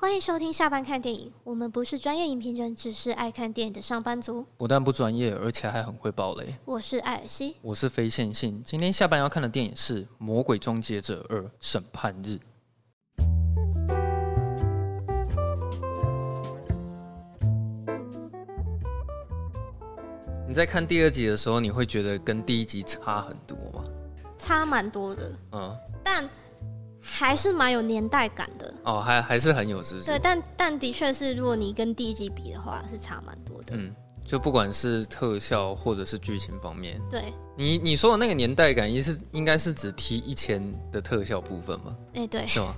欢迎收听下班看电影。我们不是专业影评人，只是爱看电影的上班族。不但不专业，而且还很会爆雷。我是艾尔西，我是非线性。今天下班要看的电影是《魔鬼终结者二：审判日》。你在看第二集的时候，你会觉得跟第一集差很多吗？差蛮多的，嗯，但还是蛮有年代感的。哦，还还是很有，是不是？对，但但的确是，如果你跟第一集比的话，是差蛮多的。嗯，就不管是特效或者是剧情方面，对你你说的那个年代感，也是应该是指 T 一千的特效部分吧？哎、欸，对，是吗？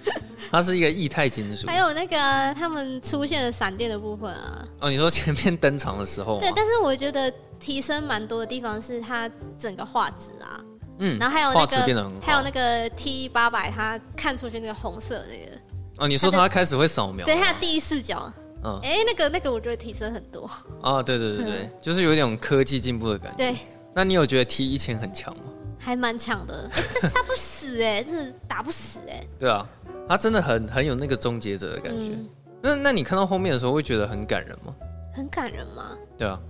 它是一个液态金属，还有那个他们出现的闪电的部分啊。哦，你说前面登场的时候，对，但是我觉得提升蛮多的地方是它整个画质啊，嗯，然后还有那个还有那个 T 八百，它看出去那个红色那个。哦，你说它开始会扫描，对，它的第一视角，嗯，哎、欸，那个那个我觉得提升很多。哦，对对对对，嗯、就是有一种科技进步的感觉。对，那你有觉得 T 一千很强吗？还蛮强的，哎、欸，这杀不死哎、欸，这是打不死哎、欸。对啊。他真的很很有那个终结者的感觉，嗯、那那你看到后面的时候会觉得很感人吗？很感人吗？对啊，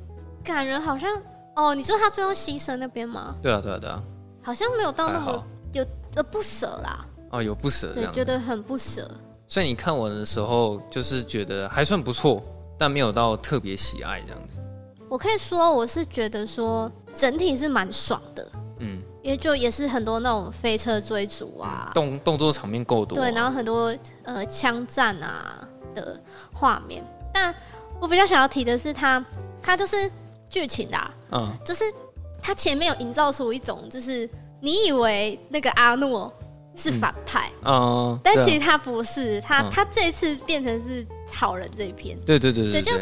感人好像哦，你说他最后牺牲那边吗？对啊对啊对啊，好像没有到那么有呃不舍啦。哦，有不舍，对，觉得很不舍。所以你看我的时候，就是觉得还算不错，但没有到特别喜爱这样子。我可以说，我是觉得说整体是蛮爽的。嗯。因为就也是很多那种飞车追逐啊，动动作场面够多，啊，对，然后很多呃枪战啊的画面。但我比较想要提的是它，它就是剧情啦，嗯，就是他前面有营造出一种，就是你以为那个阿诺是反派，嗯，嗯但其实他不是，他、嗯、他这次变成是好人这一篇，对对对对，对，对，就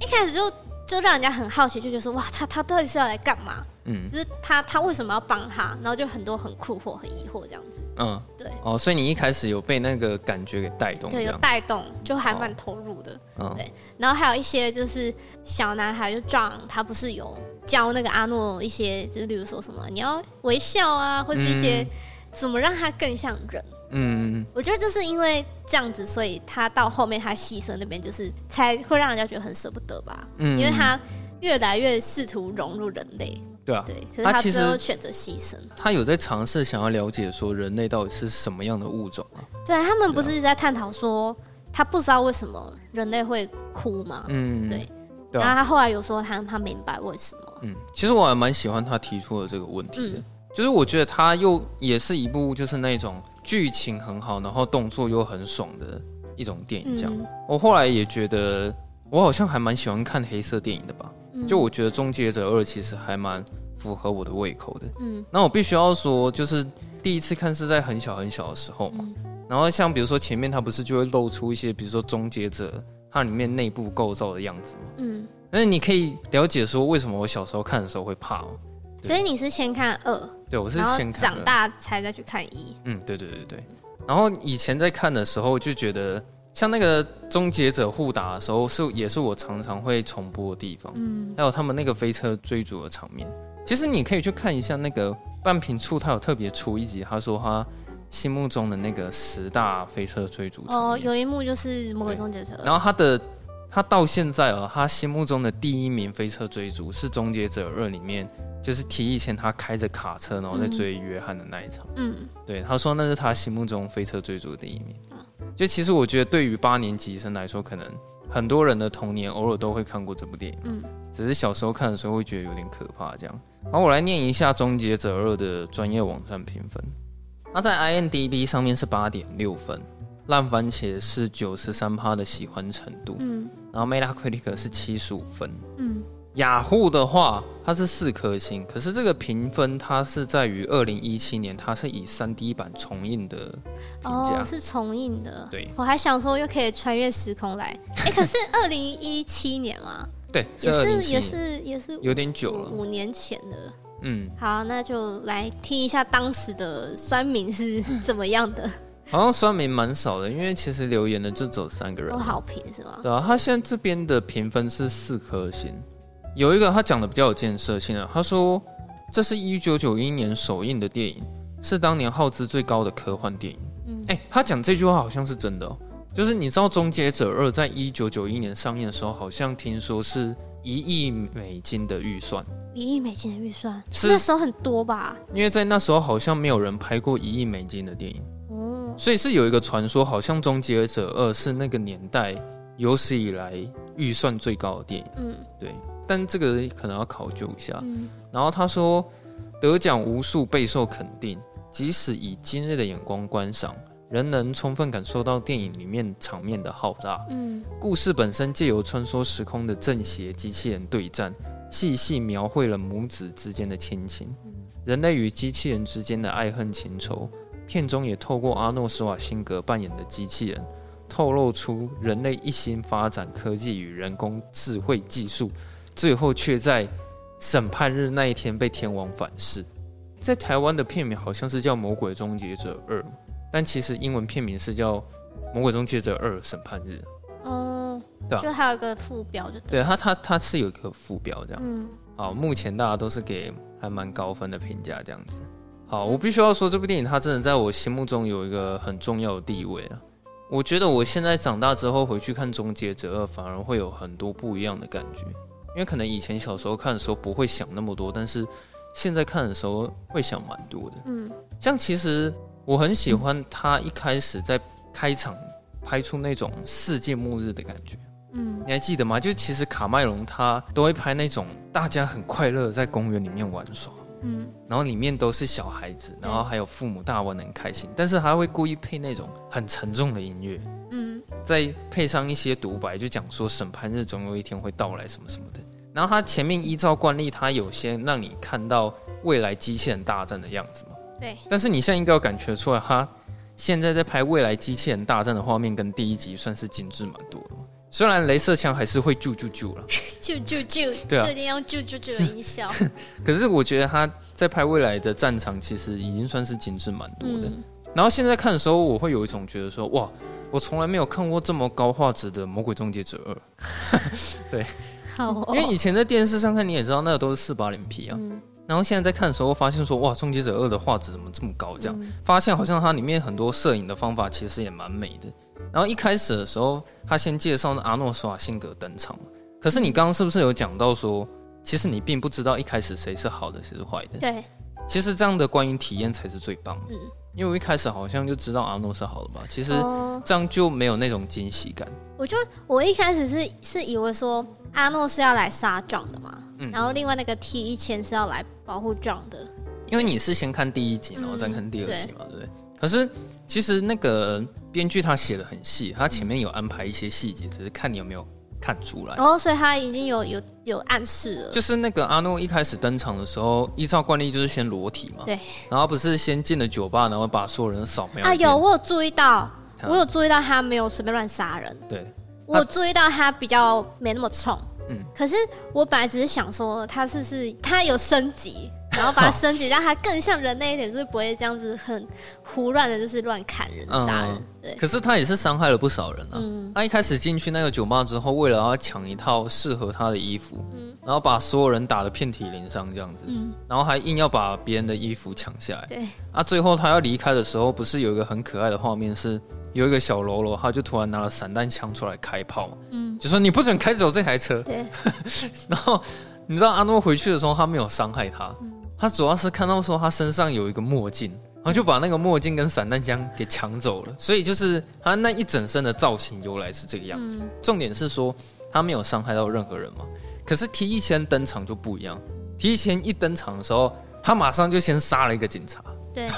一开始就就让人家很好奇，就觉得说哇，他他到底是要来干嘛？嗯，就是他，他为什么要帮他？然后就很多很困惑、很疑惑这样子。嗯，对。哦，所以你一开始有被那个感觉给带动？对，有带动，就还蛮投入的。嗯，对。然后还有一些就是小男孩，就 John，他不是有教那个阿诺一些，就是例如说什么你要微笑啊，或是一些怎么让他更像人。嗯，我觉得就是因为这样子，所以他到后面他牺牲那边，就是才会让人家觉得很舍不得吧。嗯，因为他越来越试图融入人类。对啊，对，可是他最后选择牺牲。他有在尝试想要了解说人类到底是什么样的物种啊？对，他们不是一直在探讨说他不知道为什么人类会哭吗？嗯，对。然后他后来有说他他明白为什么。嗯，其实我还蛮喜欢他提出的这个问题的，嗯、就是我觉得他又也是一部就是那种剧情很好，然后动作又很爽的一种电影。这样，嗯、我后来也觉得我好像还蛮喜欢看黑色电影的吧。就我觉得《终结者二》其实还蛮符合我的胃口的。嗯，那我必须要说，就是第一次看是在很小很小的时候嘛。然后像比如说前面它不是就会露出一些，比如说终结者它里面内部构造的样子嘛。嗯，那你可以了解说为什么我小时候看的时候会怕哦。所以你是先看二？对，我是先看长大才再去看一。嗯，对对对对。然后以前在看的时候就觉得。像那个终结者互打的时候，是也是我常常会重播的地方。嗯，还有他们那个飞车追逐的场面，其实你可以去看一下那个半瓶醋，他有特别出一集，他说他心目中的那个十大飞车追逐。哦，有一幕就是魔鬼终结者。然后他的他到现在哦，他心目中的第一名飞车追逐是终结者二里面，就是提以前他开着卡车然后在追约翰的那一场。嗯，对，他说那是他心目中飞车追逐的第一名。就其实我觉得，对于八年级生来说，可能很多人的童年偶尔都会看过这部电影。嗯，只是小时候看的时候会觉得有点可怕。这样，好，我来念一下《终结者二》的专业网站评分。它在 IMDB 上面是八点六分，烂番茄是九十三趴的喜欢程度。嗯，然后 Metacritic 是七十五分。嗯。雅虎的话，它是四颗星，可是这个评分它是在于二零一七年，它是以三 D 版重映的评价，哦，是重映的。对，我还想说又可以穿越时空来，哎、欸，可是二零一七年嘛，对，也是也是也是有点久了，五年前的。嗯，好，那就来听一下当时的酸民是怎么样的。好像酸民蛮少的，因为其实留言的就只有三个人，都好评是吗？对啊，他现在这边的评分是四颗星。有一个他讲的比较有建设性的，他说这是一九九一年首映的电影，是当年耗资最高的科幻电影。嗯，哎、欸，他讲这句话好像是真的哦，就是你知道《终结者二》在一九九一年上映的时候，好像听说是一亿美金的预算，一亿美金的预算，是那时候很多吧？因为在那时候好像没有人拍过一亿美金的电影，哦，所以是有一个传说，好像《终结者二》是那个年代有史以来预算最高的电影。嗯，对，但这个可能要考究一下。嗯，然后他说得奖无数，备受肯定，即使以今日的眼光观赏。仍能充分感受到电影里面场面的浩大。嗯，故事本身借由穿梭时空的正邪机器人对战，细细描绘了母子之间的亲情，人类与机器人之间的爱恨情仇。片中也透过阿诺·施瓦辛格扮演的机器人，透露出人类一心发展科技与人工智慧技术，最后却在审判日那一天被天王反噬。在台湾的片名好像是叫《魔鬼终结者二》。但其实英文片名是叫《魔鬼终结者二审判日》。哦，对，就还有个副标就对，对它它它是有一个副标这样。嗯，好，目前大家都是给还蛮高分的评价这样子。好，我必须要说这部电影它真的在我心目中有一个很重要的地位啊。我觉得我现在长大之后回去看《终结者二》，反而会有很多不一样的感觉，因为可能以前小时候看的时候不会想那么多，但是现在看的时候会想蛮多的。嗯，像其实。我很喜欢他一开始在开场拍出那种世界末日的感觉，嗯，你还记得吗？就其实卡麦隆他都会拍那种大家很快乐在公园里面玩耍，嗯，然后里面都是小孩子，然后还有父母大玩的很开心，但是他会故意配那种很沉重的音乐，嗯，再配上一些独白，就讲说审判日总有一天会到来什么什么的。然后他前面依照惯例，他有先让你看到未来机器人大战的样子嘛。对，但是你现在应该有感觉出来，他现在在拍未来机器人大战的画面，跟第一集算是精致蛮多的。虽然镭射枪还是会啾啾啾了，啾啾啾，对啊，就一定要啾啾啾的音效。可是我觉得他在拍未来的战场，其实已经算是精致蛮多的。嗯。然后现在看的时候，我会有一种觉得说，哇，我从来没有看过这么高画质的《魔鬼终结者二》。对，好哦，因为以前在电视上看，你也知道，那个都是四八零 P 啊。嗯然后现在在看的时候，发现说哇，《终结者二》的画质怎么这么高？这样、嗯、发现好像它里面很多摄影的方法其实也蛮美的。然后一开始的时候，他先介绍阿诺·施瓦辛格登场。可是你刚刚是不是有讲到说，其实你并不知道一开始谁是好的，谁是坏的？对。其实这样的观影体验才是最棒的。嗯。因为我一开始好像就知道阿诺是好的吧？其实这样就没有那种惊喜感。我就我一开始是是以为说阿诺是要来杀 John 的嘛。嗯、然后另外那个 T 一千是要来保护 John 的，因为你是先看第一集，然后再看第二集嘛，嗯、对不对？可是其实那个编剧他写的很细，他前面有安排一些细节，只是看你有没有看出来。然后，所以他已经有有有暗示了。就是那个阿诺一开始登场的时候，依照惯例就是先裸体嘛，对。然后不是先进了酒吧，然后把所有人扫描。啊，有我有注意到，我有注意到他没有随便乱杀人。对，我有注意到他比较没那么冲。嗯，可是我本来只是想说，他是是，他有升级，然后把它升级，让他更像人类一点，就是不会这样子很胡乱的，就是乱砍人、杀人。对。可是他也是伤害了不少人啊。嗯。他一开始进去那个酒吧之后，为了要抢一套适合他的衣服，嗯，然后把所有人打得遍体鳞伤这样子，嗯，然后还硬要把别人的衣服抢下来。对。啊，最后他要离开的时候，不是有一个很可爱的画面是？有一个小喽啰，他就突然拿了散弹枪出来开炮，嗯，就说你不准开走这台车。对，然后你知道阿诺回去的时候，他没有伤害他，嗯，他主要是看到说他身上有一个墨镜，然后就把那个墨镜跟散弹枪给抢走了。所以就是他那一整身的造型由来是这个样子。嗯，重点是说他没有伤害到任何人嘛。可是提一千登场就不一样提一千一登场的时候，他马上就先杀了一个警察。对。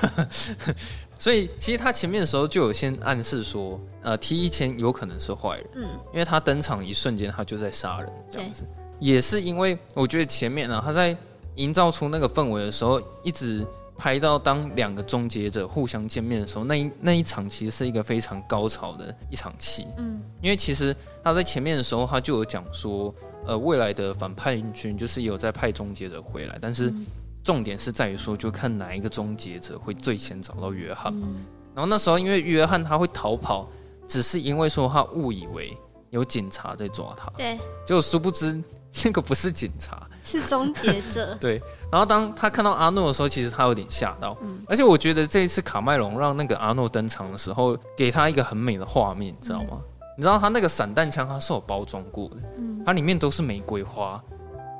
所以其实他前面的时候就有先暗示说，呃，T 一千有可能是坏人，嗯，因为他登场一瞬间他就在杀人，这样子，也是因为我觉得前面呢，他在营造出那个氛围的时候，一直拍到当两个终结者互相见面的时候，那一那一场其实是一个非常高潮的一场戏，嗯，因为其实他在前面的时候他就有讲说，呃，未来的反叛军就是有在派终结者回来，但是。嗯重点是在于说，就看哪一个终结者会最先找到约翰嘛。然后那时候，因为约翰他会逃跑，只是因为说他误以为有警察在抓他。对，结果殊不知那个不是警察，是终结者。对，然后当他看到阿诺的时候，其实他有点吓到。嗯，而且我觉得这一次卡麦隆让那个阿诺登场的时候，给他一个很美的画面，你知道吗？嗯、你知道他那个散弹枪，它是有包装过的，嗯，它里面都是玫瑰花，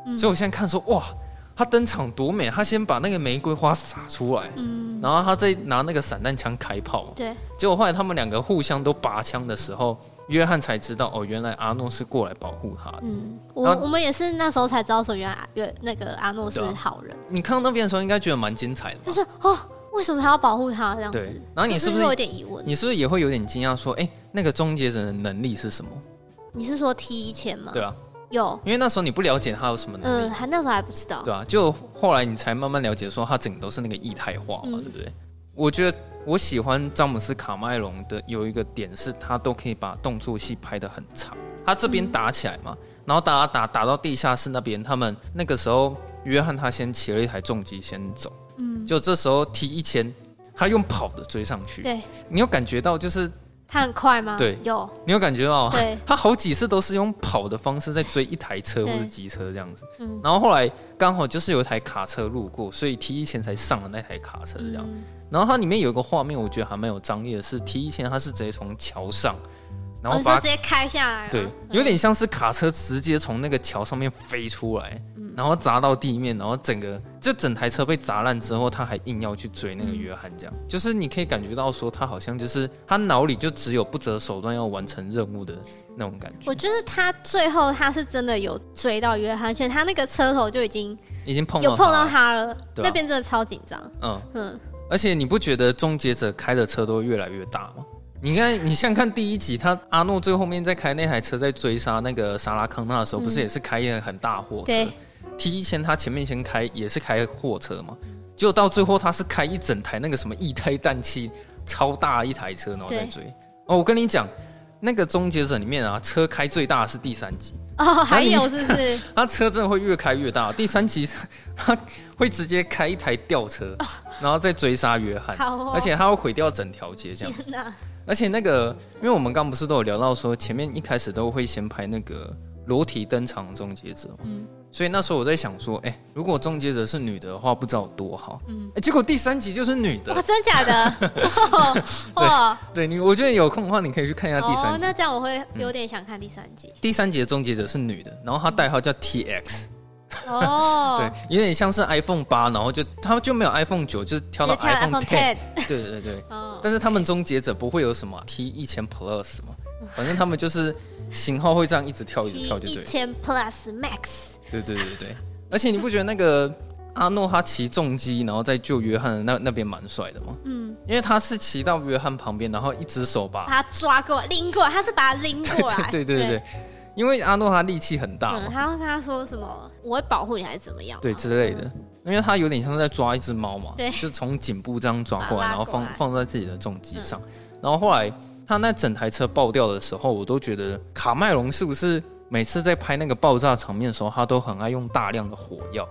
嗯、所以我现在看说哇。他登场多美！他先把那个玫瑰花撒出来，嗯，然后他再拿那个散弹枪开炮，对。结果后来他们两个互相都拔枪的时候，约翰才知道哦，原来阿诺是过来保护他的。嗯，我后我们也是那时候才知道说，原来约那个阿诺是好人。你看到那边的时候，应该觉得蛮精彩的。就是哦，为什么他要保护他这样子？对。然后你是不是有点疑问？你是不是也会有点惊讶？说，哎，那个终结者的能力是什么？你是说一千吗？对啊。有，因为那时候你不了解他有什么能力，嗯，还那时候还不知道，对啊，就后来你才慢慢了解，说他整个都是那个液态化嘛，嗯、对不对？我觉得我喜欢詹姆斯卡麦隆的有一个点是，他都可以把动作戏拍得很长。他这边打起来嘛，嗯、然后打打打到地下室那边，他们那个时候约翰他先骑了一台重机先走，嗯，就这时候 T 一千，他用跑的追上去，对，你有感觉到就是。他很快吗？对，有。你有感觉到？对，他好几次都是用跑的方式在追一台车或者机车这样子。嗯。然后后来刚好就是有一台卡车路过，所以 T 一千才上了那台卡车这样。嗯、然后它里面有一个画面，我觉得还蛮有张力的是，T 一千它是直接从桥上，然后把、哦、直接开下来。对，有点像是卡车直接从那个桥上面飞出来。然后砸到地面，然后整个就整台车被砸烂之后，他还硬要去追那个约翰，这样、嗯、就是你可以感觉到说他好像就是他脑里就只有不择手段要完成任务的那种感觉。我就是他最后他是真的有追到约翰，而且他那个车头就已经已经碰有碰到他了，那边真的超紧张。嗯嗯，而且你不觉得终结者开的车都越来越大吗？你看，你像看第一集，他阿诺最后面在开那台车在追杀那个莎拉康纳的时候，嗯、不是也是开一个很大货车？对。一千他前面先开也是开货车嘛，结果到最后他是开一整台那个什么液态氮气超大一台车，然后在追。哦，我跟你讲，那个终结者里面啊，车开最大的是第三集哦，还有是不是？他车真的会越开越大，第三集他会直接开一台吊车，然后再追杀约翰，哦、而且他会毁掉整条街这样子。哪而且那个，因为我们刚不是都有聊到说，前面一开始都会先拍那个裸体登场的终结者，嗯。所以那时候我在想说，哎、欸，如果终结者是女的的话，不知道有多好。嗯，哎、欸，结果第三集就是女的。哇，真的假的？哇，对，对你，我觉得有空的话，你可以去看一下第三集。哦，那这样我会有点想看第三集。嗯、第三集的终结者是女的，然后她代号叫 TX。哦，对，有点像是 iPhone 八，然后就他们就没有 iPhone 九，就是跳到 iPhone Ten。对对 对。哦。但是他们终结者不会有什么 T 一千 Plus 嘛？反正他们就是型号会这样一直跳，一直跳就对。一千 Plus Max。对对对对，而且你不觉得那个阿诺他骑重机，然后再救约翰的那那边蛮帅的吗？嗯，因为他是骑到约翰旁边，然后一只手把他抓过来拎过来，他是把他拎过来。对对对对，对因为阿诺他力气很大嘛，他会跟他说什么？我会保护你还是怎么样？对之类的，因为他有点像在抓一只猫嘛，对，就从颈部这样抓过来，然后放放在自己的重机上，然后后来他那整台车爆掉的时候，我都觉得卡麦隆是不是？每次在拍那个爆炸场面的时候，他都很爱用大量的火药。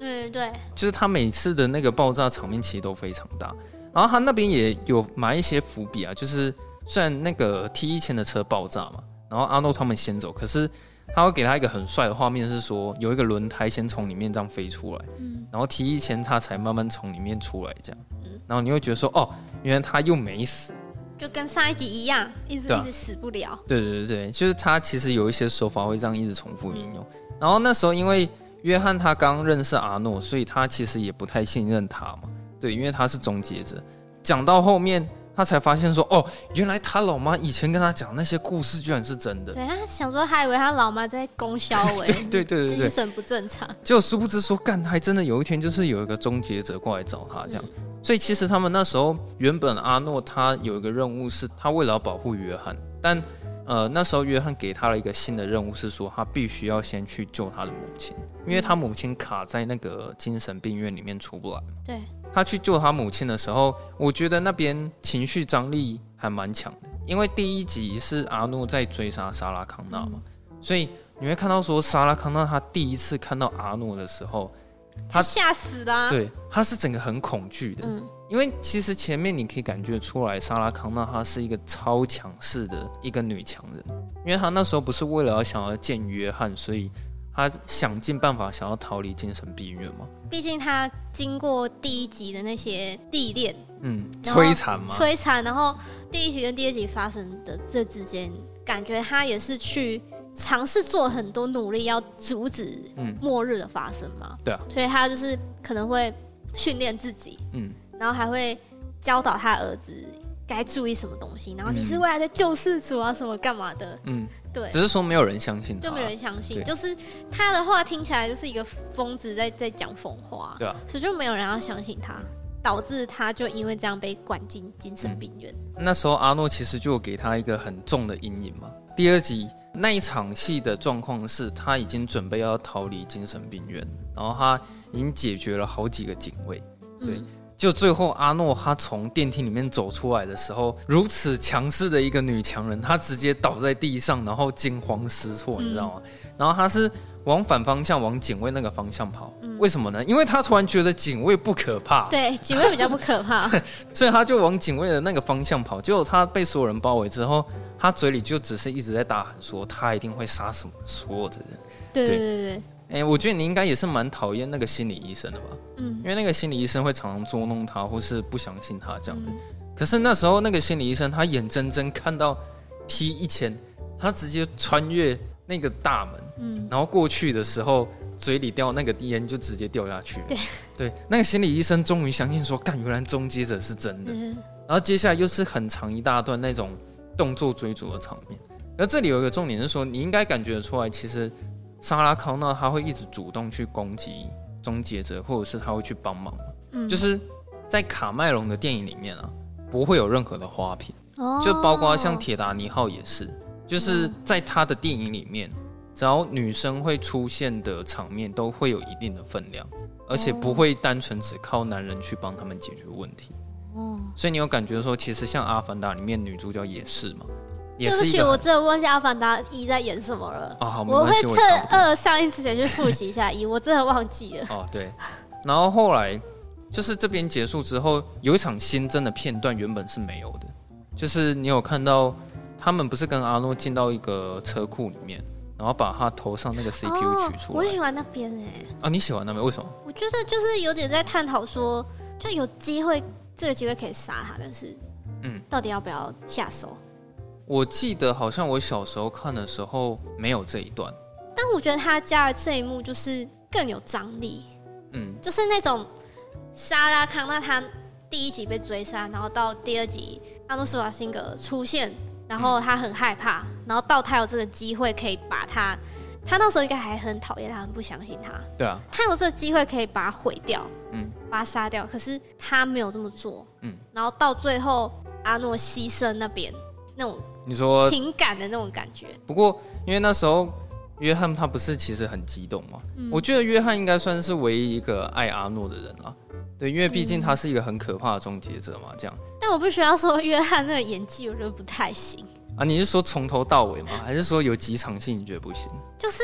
嗯，对，就是他每次的那个爆炸场面其实都非常大。然后他那边也有埋一些伏笔啊，就是虽然那个 T 一千的车爆炸嘛，然后阿诺他们先走，可是他会给他一个很帅的画面，是说有一个轮胎先从里面这样飞出来，嗯，然后提一前他才慢慢从里面出来这样，嗯，然后你会觉得说，哦，原来他又没死。就跟上一集一样，一直一直死不了。对对对对，就是他其实有一些手法会这样一直重复应用。然后那时候因为约翰他刚认识阿诺，所以他其实也不太信任他嘛。对，因为他是终结者。讲到后面，他才发现说，哦，原来他老妈以前跟他讲那些故事居然是真的。对，他想说还以为他老妈在供销哎，对对对对对，精神不正常。结果殊不知说，干，还真的有一天就是有一个终结者过来找他这样。嗯所以其实他们那时候原本阿诺他有一个任务是，他为了要保护约翰，但呃那时候约翰给他了一个新的任务是说，他必须要先去救他的母亲，因为他母亲卡在那个精神病院里面出不来。对，他去救他母亲的时候，我觉得那边情绪张力还蛮强的，因为第一集是阿诺在追杀莎拉康纳嘛，嗯、所以你会看到说莎拉康纳他第一次看到阿诺的时候。他吓死了，对，他是整个很恐惧的，嗯，因为其实前面你可以感觉出来，莎拉康纳她是一个超强势的一个女强人，因为她那时候不是为了要想要见约翰，所以她想尽办法想要逃离精神病院嘛。毕竟他经过第一集的那些历练，嗯，摧残嘛，摧残，然后第一集跟第二集发生的这之间，感觉他也是去尝试做很多努力，要阻止末日的发生嘛。对啊，所以他就是可能会训练自己，嗯。然后还会教导他儿子该注意什么东西，然后你是未来的救世主啊，什么干嘛的？嗯，对。只是说没有人相信他，就没有人相信，就是他的话听起来就是一个疯子在在讲疯话，对啊，所以就没有人要相信他，导致他就因为这样被关进精神病院。嗯，那时候阿诺其实就给他一个很重的阴影嘛。第二集那一场戏的状况是他已经准备要逃离精神病院，然后他已经解决了好几个警卫，对。嗯就最后阿诺他从电梯里面走出来的时候，如此强势的一个女强人，她直接倒在地上，然后惊慌失措，你知道吗？嗯、然后她是往反方向，往警卫那个方向跑。嗯、为什么呢？因为她突然觉得警卫不可怕。对，警卫比较不可怕，所以她就往警卫的那个方向跑。结果她被所有人包围之后，她嘴里就只是一直在大喊说：“她一定会杀死所有的人。”对对对对。哎、欸，我觉得你应该也是蛮讨厌那个心理医生的吧？嗯，因为那个心理医生会常常捉弄他，或是不相信他这样子。嗯、可是那时候那个心理医生，他眼睁睁看到 T 一千，他直接穿越那个大门，嗯，然后过去的时候，嘴里掉那个烟就直接掉下去。对，对，那个心理医生终于相信说，干，原来终结者是真的。嗯、然后接下来又是很长一大段那种动作追逐的场面。而这里有一个重点是说，你应该感觉得出来，其实。莎拉康纳他会一直主动去攻击终结者，或者是他会去帮忙。嗯，就是在卡麦隆的电影里面啊，不会有任何的花瓶，哦、就包括像铁达尼号也是，就是在他的电影里面，只要女生会出现的场面都会有一定的分量，而且不会单纯只靠男人去帮他们解决问题。哦，所以你有感觉说，其实像《阿凡达》里面女主角也是吗？对不起，我真的忘记《阿凡达一》在演什么了。哦，好，我会趁二上映之前去复习一下一，我真的忘记了。哦，对。然后后来就是这边结束之后，有一场新增的片段，原本是没有的。就是你有看到他们不是跟阿诺进到一个车库里面，然后把他头上那个 CPU 取出来。哦，我喜欢那边哎。啊，你喜欢那边？为什么？我觉得就是有点在探讨说，就有机会，这个机会可以杀他，但是，嗯，到底要不要下手？我记得好像我小时候看的时候没有这一段，但我觉得他加的这一幕就是更有张力，嗯，就是那种沙拉康纳他第一集被追杀，然后到第二集阿诺施瓦辛格出现，然后他很害怕，然后到他有这个机会可以把他，他那时候应该还很讨厌他，很不相信他，对啊，他有这个机会可以把他毁掉，嗯，把他杀掉，可是他没有这么做，嗯，然后到最后阿诺牺牲那边那种。你说情感的那种感觉。不过，因为那时候约翰他不是其实很激动嘛？嗯、我觉得约翰应该算是唯一一个爱阿诺的人了。对，因为毕竟他是一个很可怕的终结者嘛。这样。但我不需要说约翰那个演技，我觉得不太行。啊，你是说从头到尾吗？还是说有几场戏你觉得不行？就是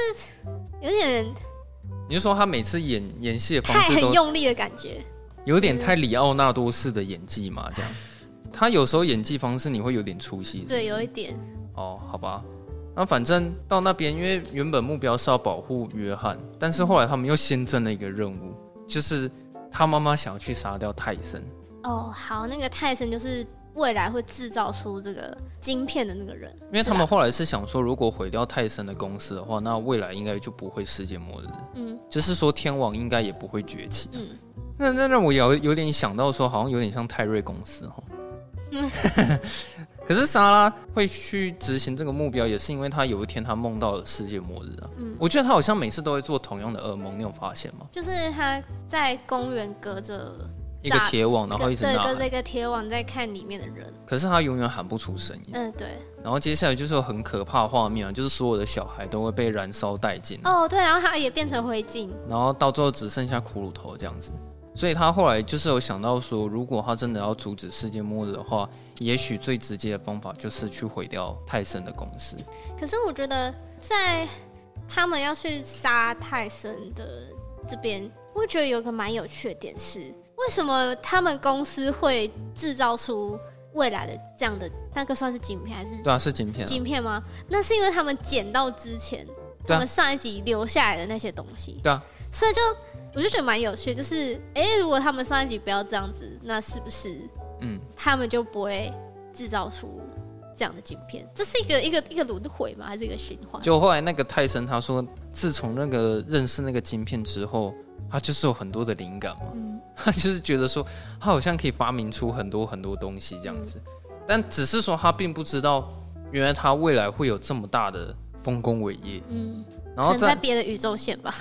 有点。你是说他每次演演戏的方式都很用力的感觉，有点太里奥纳多式的演技嘛？这样。他有时候演技方式你会有点出戏，对，有一点。哦，好吧，那反正到那边，因为原本目标是要保护约翰，但是后来他们又新增了一个任务，就是他妈妈想要去杀掉泰森。哦，好，那个泰森就是未来会制造出这个晶片的那个人。因为他们后来是想说，如果毁掉泰森的公司的话，那未来应该就不会世界末日。嗯，就是说天王应该也不会崛起。嗯，那那让我有有点想到说，好像有点像泰瑞公司哈。可是莎拉会去执行这个目标，也是因为她有一天她梦到了世界末日啊。嗯，我觉得她好像每次都会做同样的噩梦，你有发现吗？就是她在公园隔着一个铁网，然后一直对隔着一个铁网在看里面的人。可是她永远喊不出声音。嗯，对。然后接下来就是有很可怕的画面啊，就是所有的小孩都会被燃烧殆尽。哦，对，然后她也变成灰烬，然后到最后只剩下骷髅头这样子。所以他后来就是有想到说，如果他真的要阻止世界末日的话，也许最直接的方法就是去毁掉泰森的公司。可是我觉得，在他们要去杀泰森的这边，我觉得有个蛮有趣的点是，为为什么他们公司会制造出未来的这样的那个算是晶片还是？对啊，是晶片。晶片吗？那是因为他们捡到之前他们上一集留下来的那些东西。对啊。所以就我就觉得蛮有趣，就是哎、欸，如果他们上一集不要这样子，那是不是嗯，他们就不会制造出这样的晶片？这是一个一个一个轮回吗？还是一个循环？就后来那个泰森他说，自从那个认识那个晶片之后。他就是有很多的灵感嘛，嗯、他就是觉得说他好像可以发明出很多很多东西这样子，嗯、但只是说他并不知道，原来他未来会有这么大的丰功伟业。嗯，然后在别的宇宙线吧。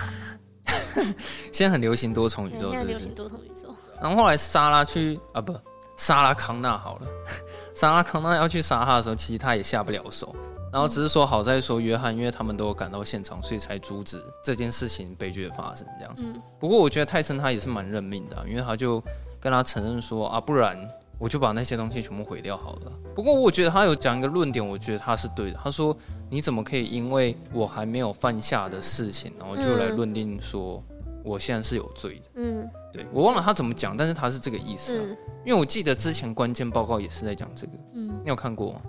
现在很流行多重宇宙是不是？现在流行多重宇宙。然后后来莎拉去啊，不，莎拉康纳好了，莎拉康纳要去杀他的时候，其实他也下不了手。然后只是说好在说约翰，因为他们都有赶到现场，所以才阻止这件事情悲剧的发生。这样，嗯。不过我觉得泰森他也是蛮认命的，因为他就跟他承认说啊，不然我就把那些东西全部毁掉好了。不过我觉得他有讲一个论点，我觉得他是对的。他说你怎么可以因为我还没有犯下的事情，然后就来论定说我现在是有罪的？嗯，对，我忘了他怎么讲，但是他是这个意思啊。因为我记得之前关键报告也是在讲这个。嗯，你有看过吗？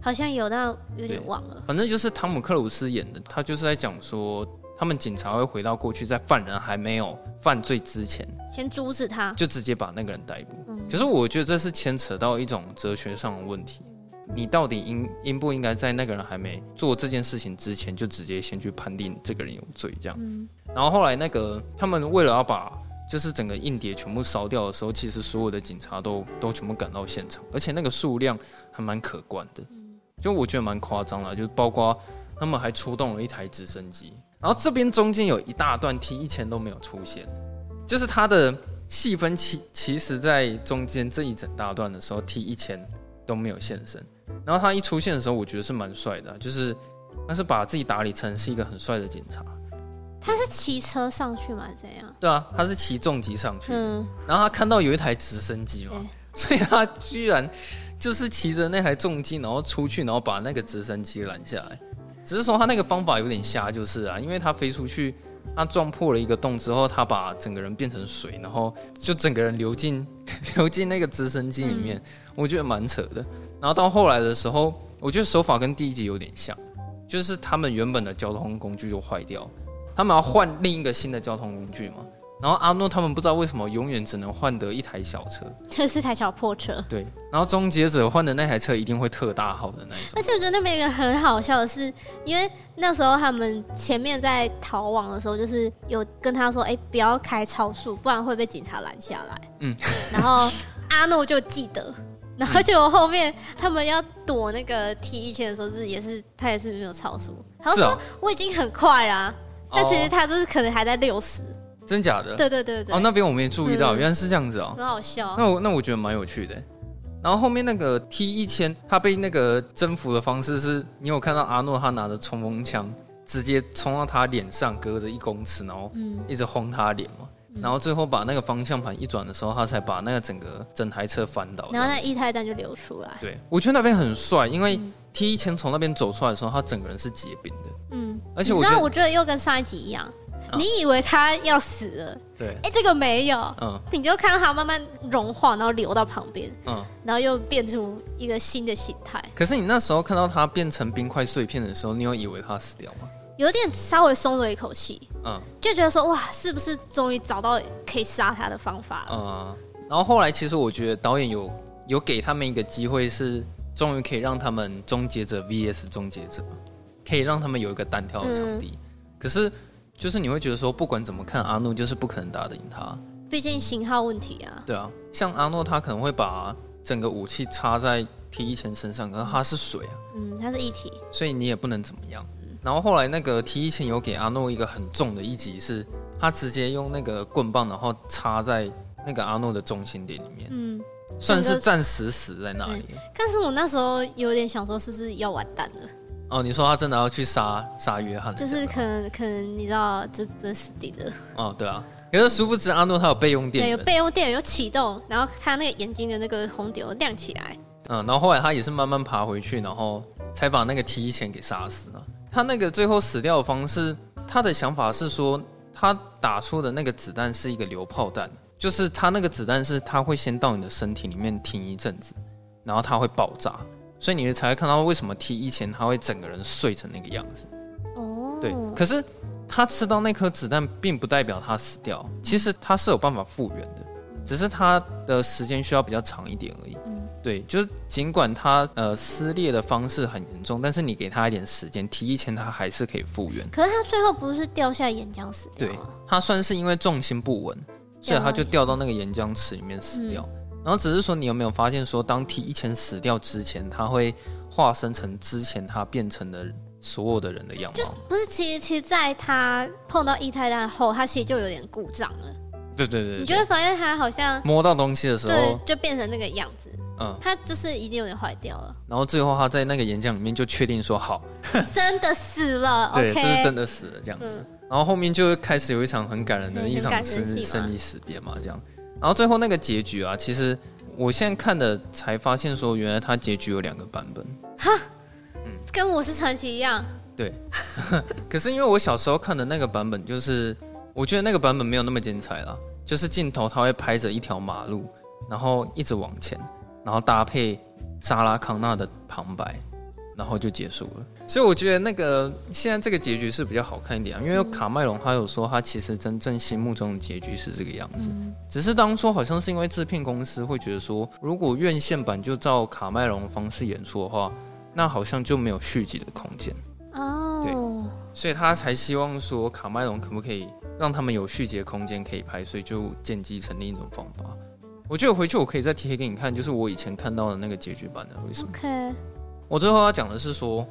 好像有，但有点忘了。反正就是汤姆克鲁斯演的，他就是在讲说，他们警察会回到过去，在犯人还没有犯罪之前，先阻止他，就直接把那个人逮捕。嗯，可是我觉得这是牵扯到一种哲学上的问题，你到底应应不应该在那个人还没做这件事情之前，就直接先去判定这个人有罪？这样。嗯。然后后来那个他们为了要把就是整个硬碟全部烧掉的时候，其实所有的警察都都全部赶到现场，而且那个数量还蛮可观的。就我觉得蛮夸张了，就是包括他们还出动了一台直升机，然后这边中间有一大段 T1000 都没有出现，就是他的细分其其实在中间这一整大段的时候 T1000 都没有现身，然后他一出现的时候，我觉得是蛮帅的，就是他是把自己打理成是一个很帅的警察。他是骑车上去吗？怎样？对啊，他是骑重机上去，嗯，然后他看到有一台直升机嘛，所以他居然。就是骑着那台重机，然后出去，然后把那个直升机拦下来。只是说他那个方法有点瞎，就是啊，因为他飞出去，他撞破了一个洞之后，他把整个人变成水，然后就整个人流进 流进那个直升机里面，我觉得蛮扯的。然后到后来的时候，我觉得手法跟第一集有点像，就是他们原本的交通工具就坏掉，他们要换另一个新的交通工具嘛。然后阿诺他们不知道为什么永远只能换得一台小车，这是台小破车。对，然后终结者换的那台车一定会特大号的那一种。而且我觉得那边一个很好笑的是，因为那时候他们前面在逃亡的时候，就是有跟他说：“哎，不要开超速，不然会被警察拦下来。”嗯，然后阿诺就记得，然后结果后面他们要躲那个 T1000 的时候，是也是他也是没有超速，他说：“我已经很快啦，但其实他就是可能还在六十。”真假的？对对对对。哦，那边我没注意到，嗯、原来是这样子哦，很好笑。那我那我觉得蛮有趣的。然后后面那个 T1000，他被那个征服的方式是，你有看到阿诺他拿着冲锋枪，直接冲到他脸上，隔着一公尺，然后一直轰他脸嘛。嗯、然后最后把那个方向盘一转的时候，他才把那个整个整台车翻倒。然后那液态弹就流出来。对，我觉得那边很帅，因为 T1000 从那边走出来的时候，他整个人是结冰的。嗯，而且我觉得，我觉得又跟上一集一样。你以为他要死了？对，哎，这个没有，嗯，你就看到他慢慢融化，然后流到旁边，嗯，然后又变出一个新的形态。可是你那时候看到他变成冰块碎片的时候，你有以为他死掉吗？有点稍微松了一口气，嗯，就觉得说哇，是不是终于找到可以杀他的方法了？嗯，然后后来其实我觉得导演有有给他们一个机会，是终于可以让他们终结者 VS 终结者，可以让他们有一个单挑的场地，嗯，可是。就是你会觉得说，不管怎么看，阿诺就是不可能打得赢他。毕竟型号问题啊。对啊，像阿诺他可能会把整个武器插在 T1000 身上，可是他是水啊。嗯，他是一体，所以你也不能怎么样。然后后来那个 T1000 有给阿诺一个很重的一击，是他直接用那个棍棒，然后插在那个阿诺的中心点里面。嗯，算是暂时死在那里。但是我那时候有点想说，是不是要完蛋了？哦，你说他真的要去杀杀约翰？就是可能可能你知道，这这死定了。哦，对啊，可是殊不知阿诺他有备用电源，对，有备用电源有启动，然后他那个眼睛的那个红点亮起来。嗯，然后后来他也是慢慢爬回去，然后才把那个 T1000 给杀死了。他那个最后死掉的方式，他的想法是说，他打出的那个子弹是一个流炮弹。就是他那个子弹是他会先到你的身体里面停一阵子，然后它会爆炸，所以你才会看到为什么 T 一前他会整个人碎成那个样子。哦，对，可是他吃到那颗子弹，并不代表他死掉，其实他是有办法复原的，只是他的时间需要比较长一点而已。嗯对，就是尽管他呃撕裂的方式很严重，但是你给他一点时间，T 一前他还是可以复原。可是他最后不是掉下岩浆死掉？对，他算是因为重心不稳，所以他就掉到那个岩浆池里面死掉。嗯、然后只是说，你有没有发现说，当 T 一千死掉之前，他会化身成之前他变成的所有的人的样貌？就不是，其实其实在他碰到异态蛋后，他其实就有点故障了。对对对，对，你就会发现他好像摸到东西的时候，对，就变成那个样子。嗯，他就是已经有点坏掉了。然后最后他在那个演讲里面就确定说好，真的死了。对，这是真的死了这样子。然后后面就开始有一场很感人的一场生生离死别嘛，这样。然后最后那个结局啊，其实我现在看的才发现说，原来它结局有两个版本。哈，嗯，跟我是传奇一样。对，可是因为我小时候看的那个版本，就是我觉得那个版本没有那么精彩啦，就是镜头它会拍着一条马路，然后一直往前。然后搭配莎拉康纳的旁白，然后就结束了。所以我觉得那个现在这个结局是比较好看一点啊，因为卡麦隆他有说他其实真正心目中的结局是这个样子，嗯、只是当初好像是因为制片公司会觉得说，如果院线版就照卡麦隆的方式演出的话，那好像就没有续集的空间哦。对，所以他才希望说卡麦隆可不可以让他们有续集的空间可以拍，所以就建基成另一种方法。我觉得回去我可以再贴给你看，就是我以前看到的那个结局版的。为什么？OK。我最后要讲的是说，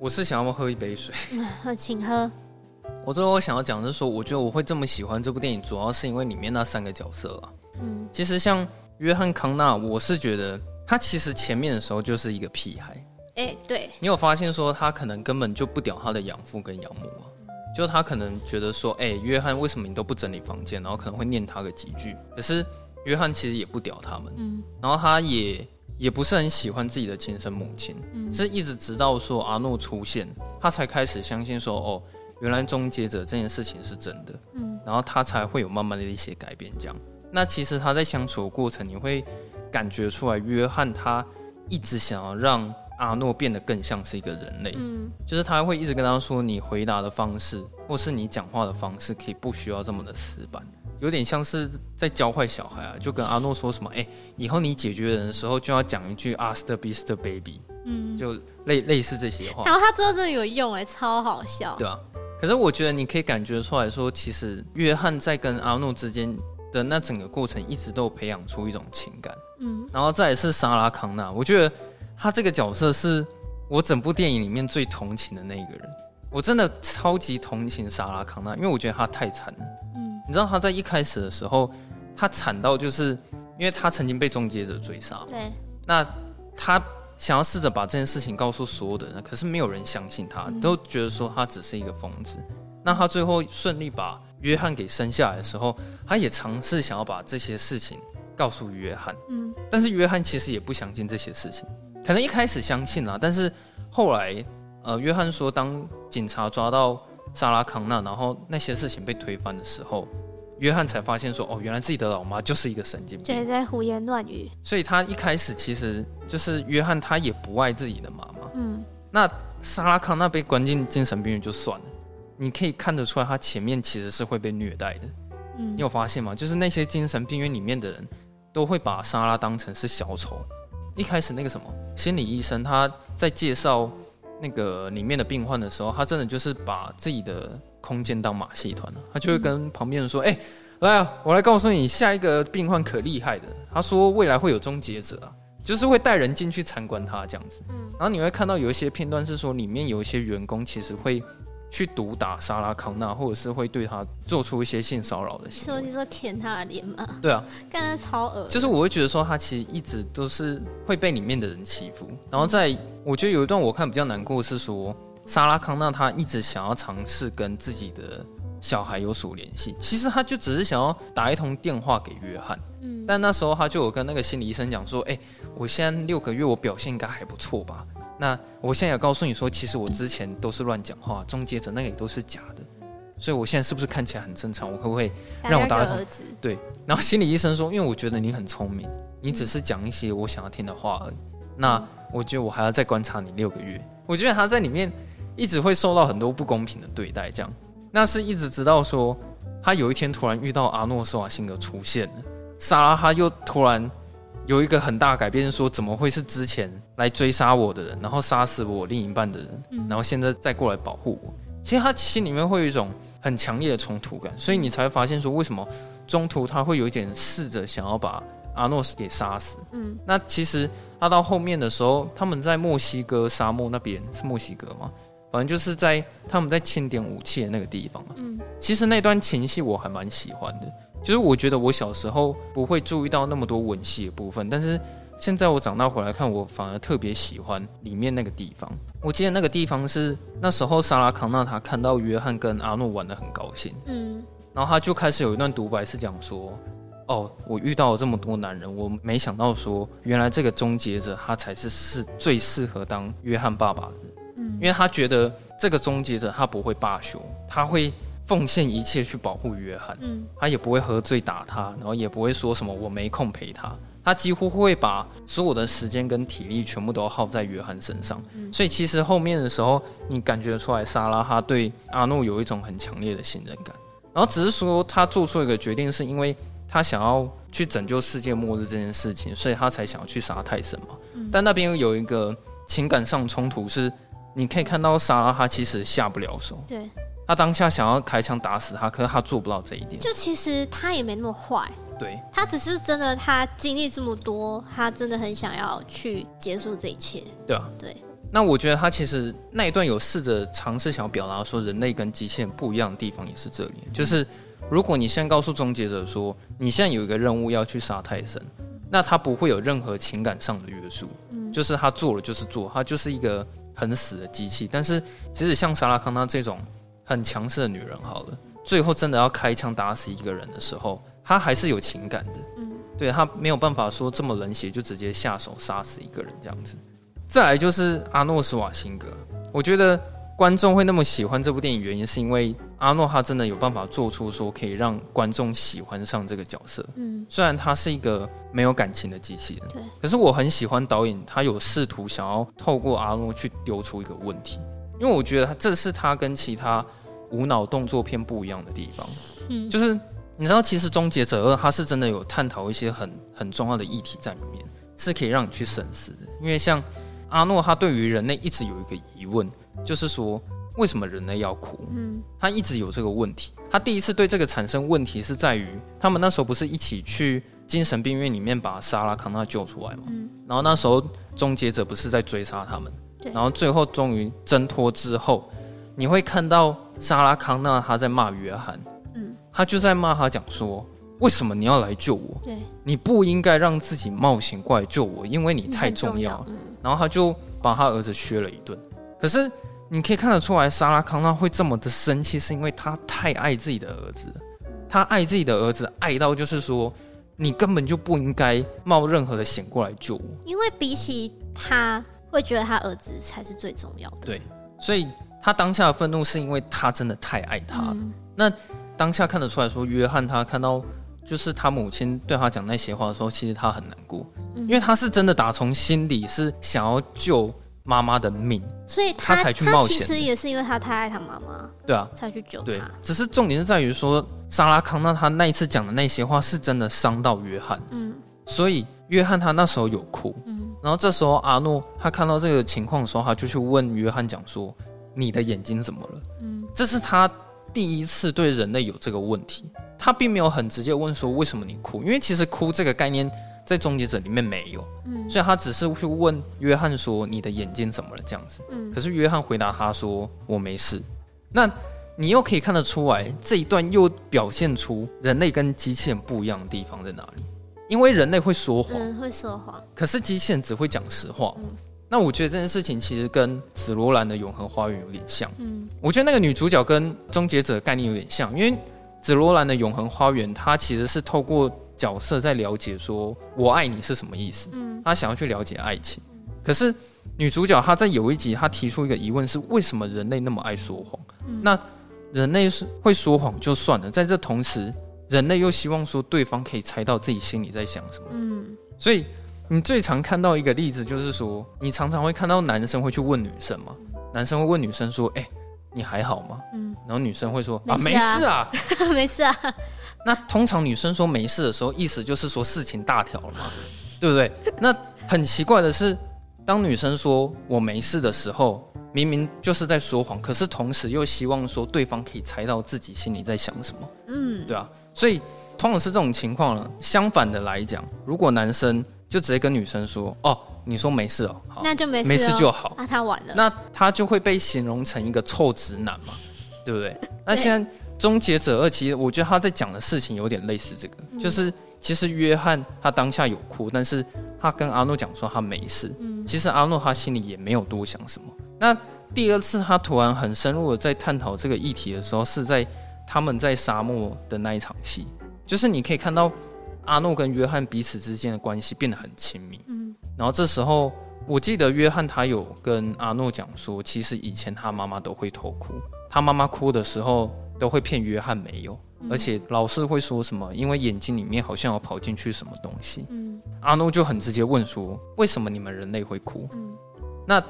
我是想要喝一杯水。嗯，请喝。我最后想要讲的是说，我觉得我会这么喜欢这部电影，主要是因为里面那三个角色啊。嗯。其实像约翰康纳，我是觉得他其实前面的时候就是一个屁孩。哎、欸，对。你有发现说他可能根本就不屌他的养父跟养母啊？就他可能觉得说，哎、欸，约翰为什么你都不整理房间？然后可能会念他个几句。可是。约翰其实也不屌他们，嗯，然后他也也不是很喜欢自己的亲生母亲，嗯，是一直直到说阿诺出现，他才开始相信说，哦，原来终结者这件事情是真的，嗯，然后他才会有慢慢的一些改变。这样，那其实他在相处的过程，你会感觉出来，约翰他一直想要让阿诺变得更像是一个人类，嗯，就是他会一直跟他说，你回答的方式，或是你讲话的方式，可以不需要这么的死板。有点像是在教坏小孩啊，就跟阿诺说什么，哎、欸，以后你解决人的时候就要讲一句 “ask the beast baby”，嗯，就类类似这些话。然后他最后真的有用，哎，超好笑。对啊，可是我觉得你可以感觉出来说，其实约翰在跟阿诺之间的那整个过程，一直都有培养出一种情感。嗯，然后再也是莎拉康纳，我觉得他这个角色是我整部电影里面最同情的那一个人。我真的超级同情莎拉康纳，因为我觉得他太惨了。嗯。你知道他在一开始的时候，他惨到就是，因为他曾经被终结者追杀。对。那他想要试着把这件事情告诉所有的人，可是没有人相信他，都觉得说他只是一个疯子。那他最后顺利把约翰给生下来的时候，他也尝试想要把这些事情告诉约翰。嗯。但是约翰其实也不相信这些事情，可能一开始相信了，但是后来，呃，约翰说，当警察抓到莎拉康纳，然后那些事情被推翻的时候。约翰才发现说：“哦，原来自己的老妈就是一个神经病，对，在胡言乱语。”所以他一开始其实就是约翰，他也不爱自己的妈妈。嗯，那莎拉康纳被关进精神病院就算了，你可以看得出来，他前面其实是会被虐待的。嗯，你有发现吗？就是那些精神病院里面的人都会把莎拉当成是小丑。一开始那个什么心理医生，他在介绍那个里面的病患的时候，他真的就是把自己的。空间当马戏团了，他就会跟旁边人说：“哎、来啊，我来告诉你，下一个病患可厉害的。他说未来会有终结者啊，就是会带人进去参观他这样子。嗯，然后你会看到有一些片段是说，里面有一些员工其实会去毒打莎拉康纳，或者是会对他做出一些性骚扰的行为。说你说舔他的脸吗？对啊，干得超恶。就是我会觉得说，他其实一直都是会被里面的人欺负。然后在我觉得有一段我看比较难过是说。莎拉康纳他一直想要尝试跟自己的小孩有所联系，其实他就只是想要打一通电话给约翰。嗯，但那时候他就有跟那个心理医生讲说：“哎，我现在六个月，我表现应该还不错吧？那我现在也告诉你说，其实我之前都是乱讲话，终结者那个也都是假的。”所以我现在是不是看起来很正常？我会不会让我打儿子？对。然后心理医生说，因为我觉得你很聪明，你只是讲一些我想要听的话而已。那我觉得我还要再观察你六个月。我觉得他在里面一直会受到很多不公平的对待，这样。那是一直直到说他有一天突然遇到阿诺·施瓦辛格出现了，莎拉哈又突然有一个很大改变，说怎么会是之前来追杀我的人，然后杀死我另一半的人，然后现在再过来保护我？其实他心里面会有一种很强烈的冲突感，所以你才会发现说为什么中途他会有一点试着想要把阿诺斯给杀死。嗯，那其实。他到后面的时候，他们在墨西哥沙漠那边是墨西哥吗？反正就是在他们在清点武器的那个地方嘛。嗯，其实那段情戏我还蛮喜欢的，就是我觉得我小时候不会注意到那么多吻戏的部分，但是现在我长大回来看，我反而特别喜欢里面那个地方。我记得那个地方是那时候莎拉康纳他看到约翰跟阿诺玩的很高兴，嗯，然后他就开始有一段独白是讲说。哦，我遇到了这么多男人，我没想到说，原来这个终结者他才是是最适合当约翰爸爸的。嗯，因为他觉得这个终结者他不会罢休，他会奉献一切去保护约翰。嗯，他也不会喝醉打他，然后也不会说什么我没空陪他，他几乎会把所有的时间跟体力全部都耗在约翰身上。嗯，所以其实后面的时候，你感觉出来莎拉他对阿诺有一种很强烈的信任感，然后只是说他做出一个决定，是因为。他想要去拯救世界末日这件事情，所以他才想要去杀泰森嘛。嗯、但那边有一个情感上冲突，是你可以看到莎拉哈其实下不了手。对，他当下想要开枪打死他，可是他做不到这一点。就其实他也没那么坏。对，他只是真的，他经历这么多，他真的很想要去结束这一切。对啊，对。那我觉得他其实那一段有试着尝试想要表达说，人类跟机器人不一样的地方也是这里，就是。如果你现在告诉终结者说，你现在有一个任务要去杀泰森，那他不会有任何情感上的约束，嗯，就是他做了就是做，他就是一个很死的机器。但是，其实像沙拉康纳这种很强势的女人，好了，最后真的要开枪打死一个人的时候，她还是有情感的，嗯，对，她没有办法说这么冷血就直接下手杀死一个人这样子。再来就是阿诺·施瓦辛格，我觉得。观众会那么喜欢这部电影，原因是因为阿诺他真的有办法做出说可以让观众喜欢上这个角色。嗯，虽然他是一个没有感情的机器人，对，可是我很喜欢导演他有试图想要透过阿诺去丢出一个问题，因为我觉得这是他跟其他无脑动作片不一样的地方。嗯，就是你知道，其实《终结者二》它是真的有探讨一些很很重要的议题在里面，是可以让你去审视的。因为像阿诺他对于人类一直有一个疑问。就是说，为什么人类要哭？嗯，他一直有这个问题。他第一次对这个产生问题是在于，他们那时候不是一起去精神病院里面把莎拉康纳救出来嘛？嗯，然后那时候终结者不是在追杀他们，然后最后终于挣脱之后，你会看到莎拉康纳他在骂约翰，嗯，他就在骂他讲说，为什么你要来救我？对，你不应该让自己冒险过来救我，因为你太重要。嗯，然后他就把他儿子削了一顿。可是你可以看得出来，莎拉康纳会这么的生气，是因为他太爱自己的儿子，他爱自己的儿子爱到就是说，你根本就不应该冒任何的险过来救我。因为比起他，会觉得他儿子才是最重要的。对，所以他当下的愤怒是因为他真的太爱他了。嗯、那当下看得出来说，约翰他看到就是他母亲对他讲那些话的时候，其实他很难过，因为他是真的打从心里是想要救。妈妈的命，所以他，他才去冒险。其实也是因为他太爱他妈妈，对啊，才去救他。对，只是重点是在于说，莎拉康纳他那一次讲的那些话是真的伤到约翰。嗯，所以约翰他那时候有哭。嗯，然后这时候阿诺他看到这个情况的时候，他就去问约翰讲说：“你的眼睛怎么了？”嗯，这是他第一次对人类有这个问题。他并没有很直接问说为什么你哭，因为其实哭这个概念。在终结者里面没有，嗯，所以他只是去问约翰说：“你的眼睛怎么了？”这样子，嗯，可是约翰回答他说：“我没事。”那你又可以看得出来，这一段又表现出人类跟机器人不一样的地方在哪里？因为人类会说谎，嗯，会说谎，可是机器人只会讲实话。嗯，那我觉得这件事情其实跟紫罗兰的永恒花园有点像。嗯，我觉得那个女主角跟终结者概念有点像，因为紫罗兰的永恒花园，它其实是透过。角色在了解说“我爱你”是什么意思？嗯，她想要去了解爱情。可是女主角她在有一集，她提出一个疑问是：为什么人类那么爱说谎？嗯，那人类是会说谎就算了，在这同时，人类又希望说对方可以猜到自己心里在想什么。嗯，所以你最常看到一个例子就是说，你常常会看到男生会去问女生嘛，男生会问女生说：“哎、欸，你还好吗？”嗯，然后女生会说：“啊，没事啊，没事啊。”那通常女生说没事的时候，意思就是说事情大条了嘛，对不对？那很奇怪的是，当女生说我没事的时候，明明就是在说谎，可是同时又希望说对方可以猜到自己心里在想什么，嗯，对啊。所以通常是这种情况了。相反的来讲，如果男生就直接跟女生说：“哦，你说没事哦，好，那就没事，没事就好。”那他完了，那他就会被形容成一个臭直男嘛，对不对？那现在。终结者二，其实我觉得他在讲的事情有点类似这个，嗯、就是其实约翰他当下有哭，但是他跟阿诺讲说他没事。嗯、其实阿诺他心里也没有多想什么。那第二次他突然很深入的在探讨这个议题的时候，是在他们在沙漠的那一场戏，就是你可以看到阿诺跟约翰彼此之间的关系变得很亲密。嗯，然后这时候我记得约翰他有跟阿诺讲说，其实以前他妈妈都会偷哭，他妈妈哭的时候。都会骗约翰没有，而且老是会说什么，因为眼睛里面好像有跑进去什么东西。嗯，阿诺就很直接问说，为什么你们人类会哭？嗯，那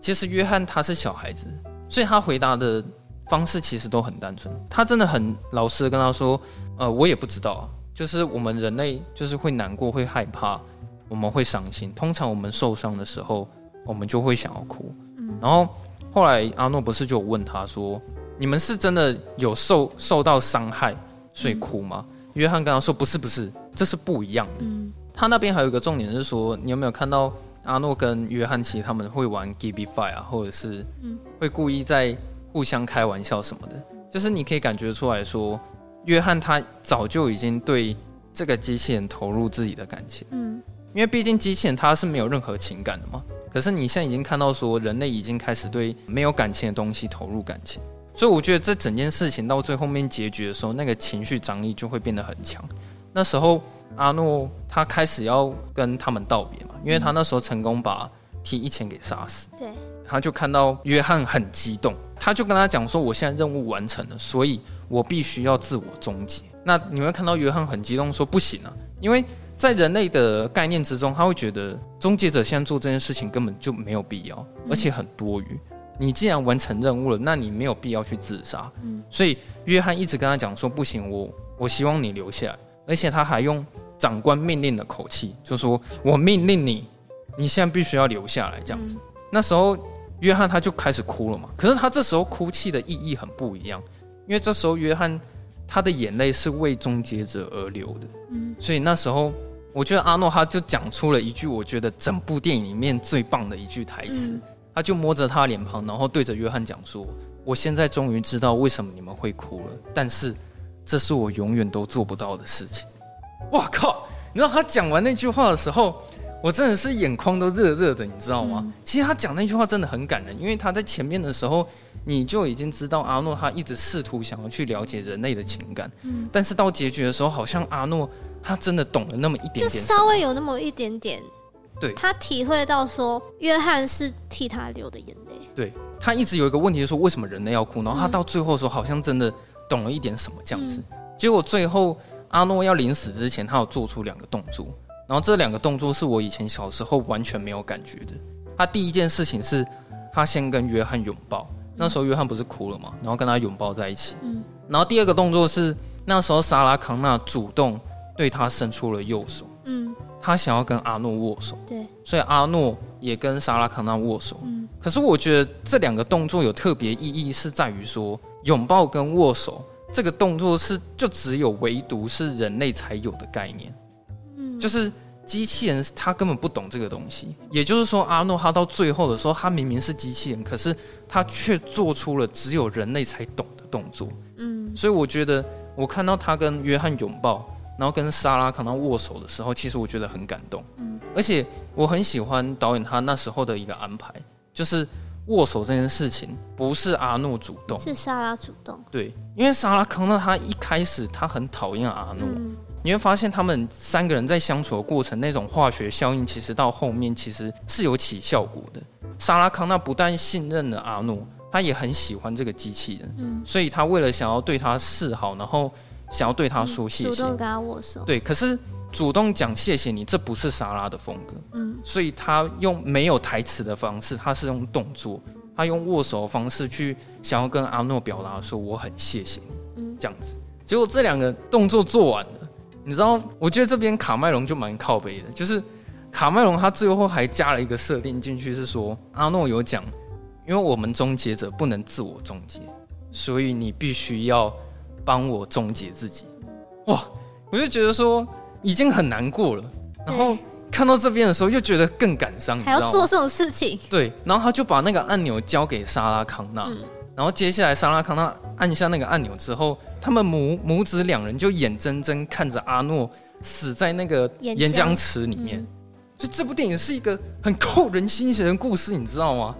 其实约翰他是小孩子，所以他回答的方式其实都很单纯。他真的很老实的跟他说，呃，我也不知道啊，就是我们人类就是会难过、会害怕，我们会伤心。通常我们受伤的时候，我们就会想要哭。嗯，然后后来阿诺不是就问他说。你们是真的有受受到伤害，所以哭吗？嗯、约翰跟他说：“不是，不是，这是不一样的。嗯”他那边还有一个重点是说，你有没有看到阿诺跟约翰其实他们会玩 Give Me Five 啊，或者是会故意在互相开玩笑什么的？嗯、就是你可以感觉出来说，约翰他早就已经对这个机器人投入自己的感情。嗯，因为毕竟机器人它是没有任何情感的嘛。可是你现在已经看到说，人类已经开始对没有感情的东西投入感情。所以我觉得这整件事情到最后面结局的时候，那个情绪张力就会变得很强。那时候阿诺他开始要跟他们道别嘛，因为他那时候成功把 T 一千给杀死。对，他就看到约翰很激动，他就跟他讲说：“我现在任务完成了，所以我必须要自我终结。”那你会看到约翰很激动说：“不行啊，因为在人类的概念之中，他会觉得终结者现在做这件事情根本就没有必要，而且很多余。”你既然完成任务了，那你没有必要去自杀。嗯，所以约翰一直跟他讲说：“不行，我我希望你留下来。”而且他还用长官命令的口气，就说：“我命令你，你现在必须要留下来。”这样子。嗯，那时候约翰他就开始哭了嘛。可是他这时候哭泣的意义很不一样，因为这时候约翰他的眼泪是为终结者而流的。嗯，所以那时候我觉得阿诺他就讲出了一句我觉得整部电影里面最棒的一句台词。嗯他就摸着他脸庞，然后对着约翰讲说：“我现在终于知道为什么你们会哭了，但是这是我永远都做不到的事情。”哇靠！你知道他讲完那句话的时候，我真的是眼眶都热热的，你知道吗？嗯、其实他讲那句话真的很感人，因为他在前面的时候，你就已经知道阿诺他一直试图想要去了解人类的情感，嗯，但是到结局的时候，好像阿诺他真的懂了那么一点点，就稍微有那么一点点。对，他体会到说，约翰是替他流的眼泪。对，他一直有一个问题，就是说为什么人类要哭？然后他到最后的时候，好像真的懂了一点什么这样子。嗯、结果最后阿诺要临死之前，他有做出两个动作，然后这两个动作是我以前小时候完全没有感觉的。他第一件事情是，他先跟约翰拥抱，那时候约翰不是哭了嘛？然后跟他拥抱在一起。嗯。然后第二个动作是，那时候莎拉康纳主动对他伸出了右手。嗯。他想要跟阿诺握手，对，所以阿诺也跟莎拉康纳握手。嗯，可是我觉得这两个动作有特别意义，是在于说拥抱跟握手这个动作是就只有唯独是人类才有的概念。嗯，就是机器人他根本不懂这个东西。也就是说，阿诺他到最后的时候，他明明是机器人，可是他却做出了只有人类才懂的动作。嗯，所以我觉得我看到他跟约翰拥抱。然后跟莎拉康纳握手的时候，其实我觉得很感动。嗯，而且我很喜欢导演他那时候的一个安排，就是握手这件事情不是阿诺主动，是莎拉主动。对，因为莎拉康纳他一开始他很讨厌阿诺，嗯，你会发现他们三个人在相处的过程，那种化学效应其实到后面其实是有起效果的。莎拉康纳不但信任了阿诺，他也很喜欢这个机器人，嗯，所以他为了想要对他示好，然后想要对他说谢谢，主动跟他握手，对，可是主动讲谢谢你，这不是莎拉的风格，嗯，所以他用没有台词的方式，他是用动作，他用握手的方式去想要跟阿诺表达说我很谢谢你，嗯，这样子，结果这两个动作做完了，你知道，我觉得这边卡麦隆就蛮靠背的，就是卡麦隆他最后还加了一个设定进去，是说阿诺有讲。因为我们终结者不能自我终结，所以你必须要帮我终结自己。哇！我就觉得说已经很难过了，然后看到这边的时候又觉得更感伤，还要做这种事情。对，然后他就把那个按钮交给莎拉康纳，嗯、然后接下来莎拉康纳按下那个按钮之后，他们母母子两人就眼睁睁看着阿诺死在那个岩浆池里面。嗯就这部电影是一个很扣人心弦的故事，你知道吗？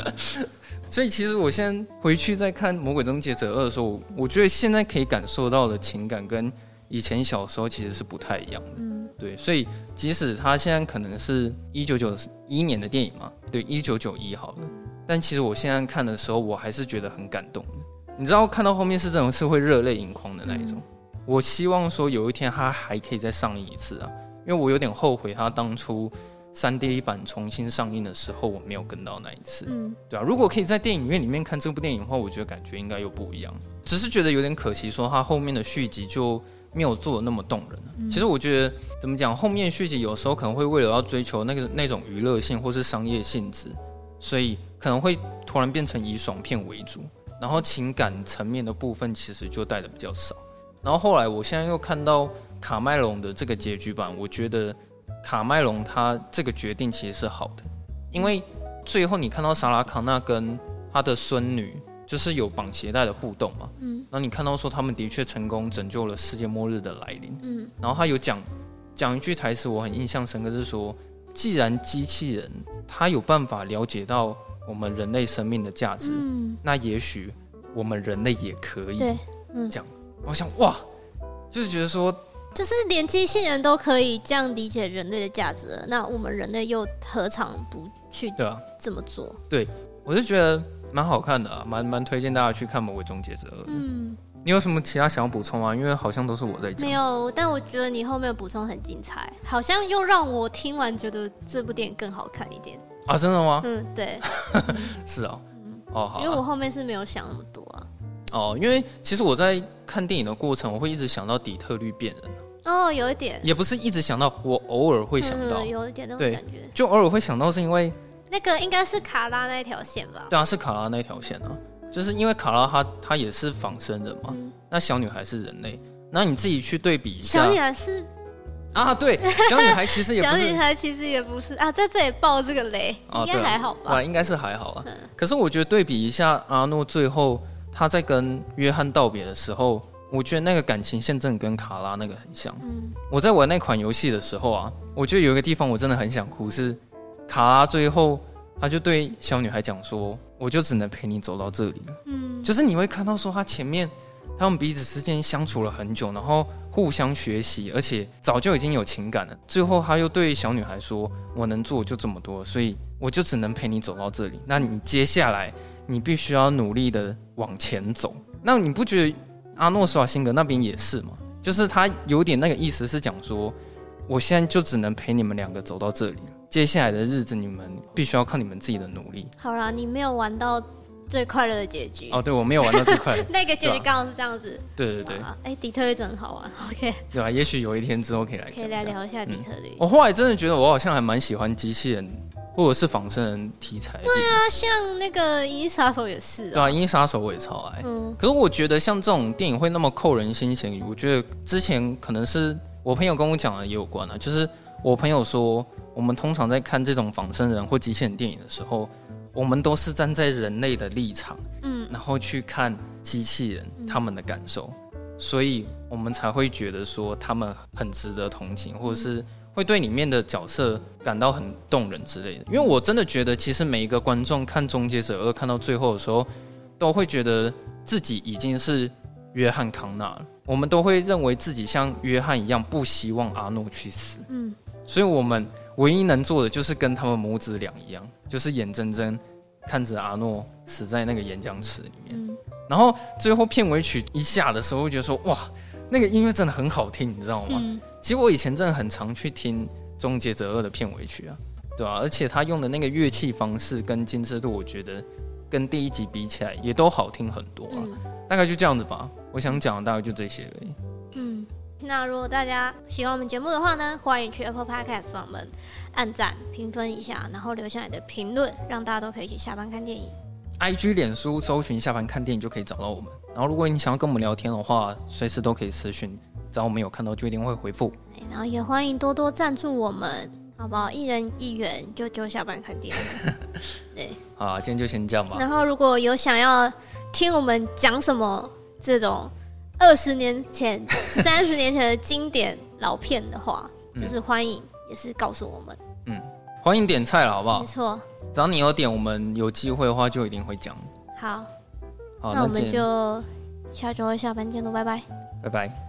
所以其实我现在回去再看《魔鬼终结者二》的时候，我觉得现在可以感受到的情感跟以前小时候其实是不太一样的。嗯，对，所以即使他现在可能是一九九一年的电影嘛，对，一九九一好了，但其实我现在看的时候，我还是觉得很感动的。你知道，看到后面是这种是会热泪盈眶的那一种。我希望说有一天它还可以再上映一次啊。因为我有点后悔，它当初三 D 版重新上映的时候，我没有跟到那一次，嗯，对啊，如果可以在电影院里面看这部电影的话，我觉得感觉应该又不一样。只是觉得有点可惜，说它后面的续集就没有做的那么动人。嗯，其实我觉得怎么讲，后面续集有时候可能会为了要追求那个那种娱乐性或是商业性质，所以可能会突然变成以爽片为主，然后情感层面的部分其实就带的比较少。然后后来我现在又看到。卡麦隆的这个结局版，我觉得卡麦隆他这个决定其实是好的，因为最后你看到萨拉康纳跟他的孙女就是有绑鞋带的互动嘛，嗯，然后你看到说他们的确成功拯救了世界末日的来临，嗯，然后他有讲讲一句台词，我很印象深刻，是说既然机器人它有办法了解到我们人类生命的价值，嗯，那也许我们人类也可以，对，嗯，这样，我想哇，就是觉得说。就是连机器人都可以这样理解人类的价值了，那我们人类又何尝不去对啊这么做？对，我就觉得蛮好看的啊，蛮蛮推荐大家去看《魔鬼终结者》。嗯，你有什么其他想要补充吗？因为好像都是我在讲。没有，但我觉得你后面的补充很精彩，好像又让我听完觉得这部电影更好看一点啊！真的吗？嗯，对，是啊，嗯，哦，好，因为我后面是没有想那么多啊。哦，因为其实我在看电影的过程，我会一直想到底特律变人。哦，有一点，也不是一直想到，我偶尔会想到，嗯、有一点那种感觉，就偶尔会想到，是因为那个应该是卡拉那一条线吧？对啊，是卡拉那一条线啊，就是因为卡拉她她也是仿生人嘛，嗯、那小女孩是人类，那你自己去对比一下，小女孩是啊，对，小女孩其实也不是，小女孩其实也不是啊，在这里爆这个雷，啊、应该还好吧？对，应该是还好啊。嗯、可是我觉得对比一下阿诺最后他在跟约翰道别的时候。我觉得那个感情线真的跟卡拉那个很像。嗯，我在玩那款游戏的时候啊，我觉得有一个地方我真的很想哭，是卡拉最后他就对小女孩讲说：“我就只能陪你走到这里了。”嗯，就是你会看到说他前面他们彼此之间相处了很久，然后互相学习，而且早就已经有情感了。最后他又对小女孩说：“我能做就这么多，所以我就只能陪你走到这里。那你接下来你必须要努力的往前走。那你不觉得？”阿诺·施瓦辛格那边也是吗，就是他有点那个意思，是讲说，我现在就只能陪你们两个走到这里，接下来的日子你们必须要靠你们自己的努力。好啦，你没有玩到最快乐的结局哦，对，我没有玩到最快乐，那个结局刚好是这样子。对对对，哎、欸，底特律真的很好玩，OK。对吧？也许有一天之后可以来可以来聊一下底特律。我后来真的觉得我好像还蛮喜欢机器人。或者是仿生人题材，对啊，像那个《银翼杀手》也是，对啊，《银翼杀手》我也超爱。嗯，可是我觉得像这种电影会那么扣人心弦，我觉得之前可能是我朋友跟我讲的也有关啊。就是我朋友说，我们通常在看这种仿生人或机器人电影的时候，我们都是站在人类的立场，嗯，然后去看机器人他们的感受，所以我们才会觉得说他们很值得同情，或者是。会对里面的角色感到很动人之类的，因为我真的觉得，其实每一个观众看《终结者二》看到最后的时候，都会觉得自己已经是约翰康纳了。我们都会认为自己像约翰一样，不希望阿诺去死。嗯，所以我们唯一能做的就是跟他们母子俩一样，就是眼睁睁看着阿诺死在那个岩浆池里面。嗯、然后最后片尾曲一下的时候，我觉得说哇，那个音乐真的很好听，你知道吗？嗯、其实我以前真的很常去听《终结者二》的片尾曲啊，对吧、啊？而且他用的那个乐器方式跟精致度，我觉得跟第一集比起来也都好听很多啊。嗯、大概就这样子吧，我想讲的大概就这些而已。那如果大家喜欢我们节目的话呢，欢迎去 Apple Podcast 帮我们按赞、评分一下，然后留下你的评论，让大家都可以一起下班看电影。IG、脸书搜寻“下班看电影”就可以找到我们。然后，如果你想要跟我们聊天的话，随时都可以私讯，只要我们有看到，就一定会回复。然后也欢迎多多赞助我们，好不好？一人一元，就就下班看电影。对，好，今天就先这样吧。然后，如果有想要听我们讲什么这种。二十年前、三十年前的经典老片的话，嗯、就是欢迎，也是告诉我们。嗯，欢迎点菜了，好不好？没错，只要你有点，我们有机会的话就一定会讲。好，好，那我们就下周下班见喽，拜拜，拜拜。